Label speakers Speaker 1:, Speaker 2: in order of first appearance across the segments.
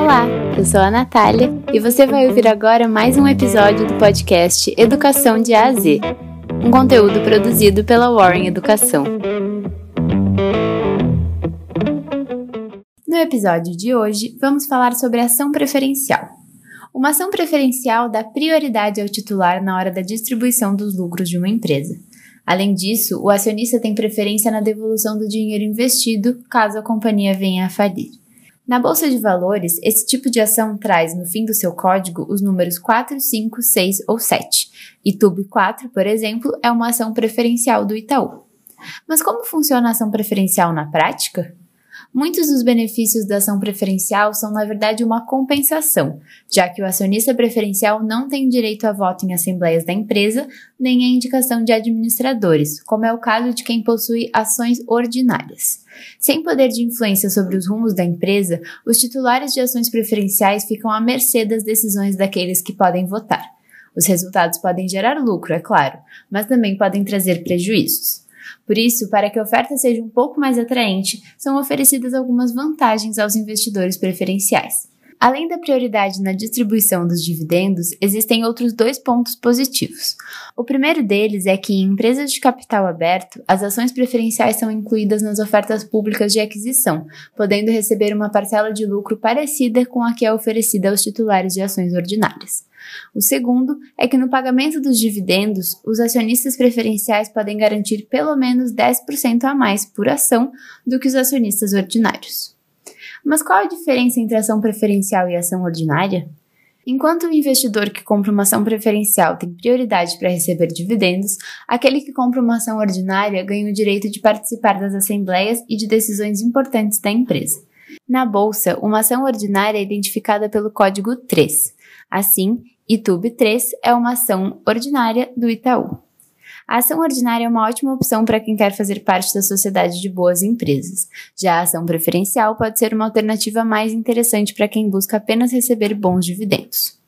Speaker 1: Olá, eu sou a Natália e você vai ouvir agora mais um episódio do podcast Educação de A a Z, um conteúdo produzido pela Warren Educação. No episódio de hoje, vamos falar sobre ação preferencial. Uma ação preferencial dá prioridade ao titular na hora da distribuição dos lucros de uma empresa. Além disso, o acionista tem preferência na devolução do dinheiro investido caso a companhia venha a falir. Na bolsa de valores, esse tipo de ação traz no fim do seu código os números 4, 5, 6 ou 7. E TUB 4, por exemplo, é uma ação preferencial do Itaú. Mas como funciona a ação preferencial na prática? Muitos dos benefícios da ação preferencial são, na verdade, uma compensação, já que o acionista preferencial não tem direito a voto em assembleias da empresa, nem a indicação de administradores, como é o caso de quem possui ações ordinárias. Sem poder de influência sobre os rumos da empresa, os titulares de ações preferenciais ficam à mercê das decisões daqueles que podem votar. Os resultados podem gerar lucro, é claro, mas também podem trazer prejuízos. Por isso, para que a oferta seja um pouco mais atraente, são oferecidas algumas vantagens aos investidores preferenciais. Além da prioridade na distribuição dos dividendos, existem outros dois pontos positivos. O primeiro deles é que em empresas de capital aberto, as ações preferenciais são incluídas nas ofertas públicas de aquisição, podendo receber uma parcela de lucro parecida com a que é oferecida aos titulares de ações ordinárias. O segundo é que no pagamento dos dividendos, os acionistas preferenciais podem garantir pelo menos 10% a mais por ação do que os acionistas ordinários. Mas qual a diferença entre ação preferencial e ação ordinária? Enquanto o investidor que compra uma ação preferencial tem prioridade para receber dividendos, aquele que compra uma ação ordinária ganha o direito de participar das assembleias e de decisões importantes da empresa. Na bolsa, uma ação ordinária é identificada pelo código 3. Assim, ITUB 3 é uma ação ordinária do Itaú. A ação ordinária é uma ótima opção para quem quer fazer parte da sociedade de boas empresas. Já a ação preferencial pode ser uma alternativa mais interessante para quem busca apenas receber bons dividendos.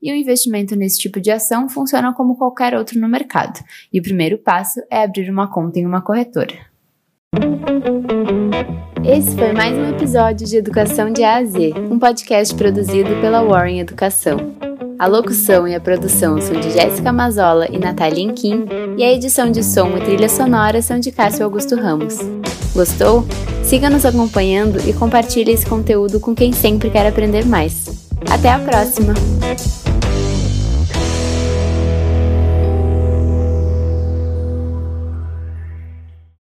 Speaker 1: E o investimento nesse tipo de ação funciona como qualquer outro no mercado, e o primeiro passo é abrir uma conta em uma corretora. Esse foi mais um episódio de Educação de A a Z, um podcast produzido pela Warren Educação. A locução e a produção são de Jéssica Mazola e Natália Inquim, e a edição de som e trilha sonora são de Cássio Augusto Ramos. Gostou? Siga nos acompanhando e compartilhe esse conteúdo com quem sempre quer aprender mais. Até a próxima!